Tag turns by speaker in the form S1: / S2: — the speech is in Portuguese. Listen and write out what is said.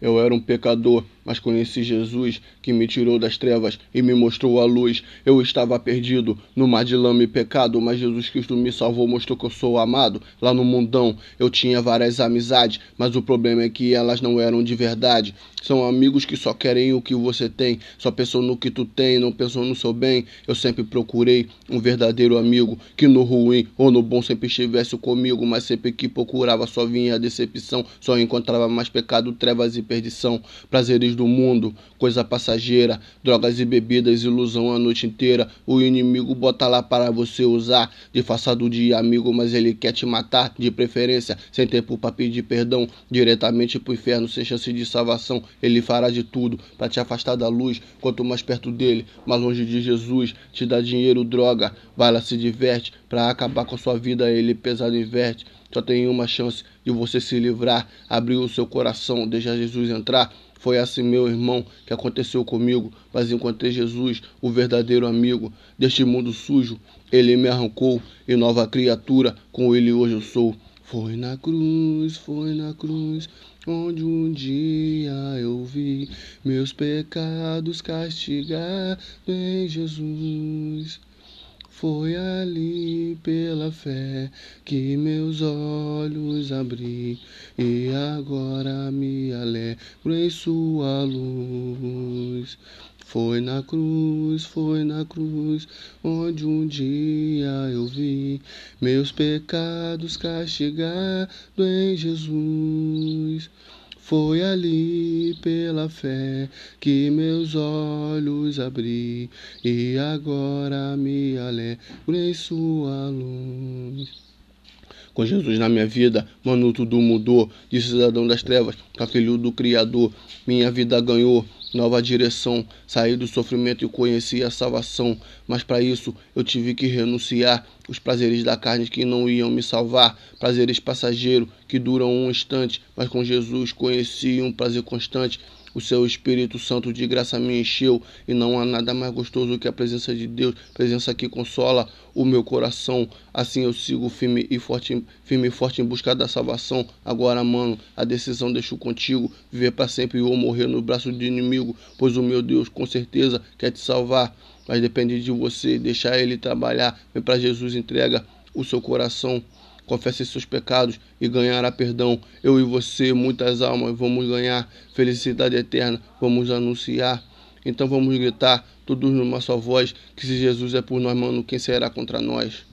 S1: Eu era um pecador, mas conheci Jesus, que me tirou das trevas e me mostrou a luz. Eu estava perdido no mar de lama e pecado, mas Jesus Cristo me salvou, mostrou que eu sou amado. Lá no mundão eu tinha várias amizades, mas o problema é que elas não eram de verdade. São amigos que só querem o que você tem, só pensam no que tu tem, não pensam no seu bem. Eu sempre procurei um verdadeiro amigo, que no ruim ou no bom sempre estivesse comigo, mas sempre que procurava só vinha a decepção, só encontrava mais pecado, trevas e perdição, prazeres do mundo, coisa passageira, drogas e bebidas, ilusão a noite inteira. O inimigo bota lá para você usar, disfarçado de amigo, mas ele quer te matar, de preferência, sem tempo para pedir perdão, diretamente pro inferno, sem chance de salvação. Ele fará de tudo para te afastar da luz, quanto mais perto dele, mais longe de Jesus, te dá dinheiro, droga, vai lá se diverte, para acabar com a sua vida, ele pesado inverte. Só tem uma chance de você se livrar, abrir o seu coração, deixar Jesus entrar. Foi assim, meu irmão, que aconteceu comigo, mas encontrei Jesus, o verdadeiro amigo deste mundo sujo. Ele me arrancou e nova criatura, com ele hoje eu sou. Foi na cruz, foi na cruz, onde um dia eu vi meus pecados castigar em Jesus. Foi ali pela fé que meus olhos abri e agora me alegro em sua luz. Foi na cruz, foi na cruz, onde um dia eu vi meus pecados castigado em Jesus. Foi ali pela fé que meus olhos abri e agora me alegro em sua luz. Com Jesus na minha vida, mano, tudo mudou. De cidadão das trevas a filho do Criador. Minha vida ganhou nova direção. Saí do sofrimento e conheci a salvação. Mas para isso eu tive que renunciar os prazeres da carne que não iam me salvar, prazeres passageiros que duram um instante, mas com Jesus conheci um prazer constante o seu Espírito Santo de graça me encheu e não há nada mais gostoso que a presença de Deus, presença que consola o meu coração. Assim eu sigo firme e forte, firme e forte em busca da salvação. Agora, mano, a decisão deixo contigo, viver para sempre ou morrer no braço do inimigo, pois o meu Deus com certeza quer te salvar. Mas depende de você deixar ele trabalhar. Vem para Jesus, entrega o seu coração confesse seus pecados e ganhará perdão. Eu e você, muitas almas, vamos ganhar felicidade eterna, vamos anunciar. Então vamos gritar, todos numa só voz, que se Jesus é por nós, mano, quem será contra nós?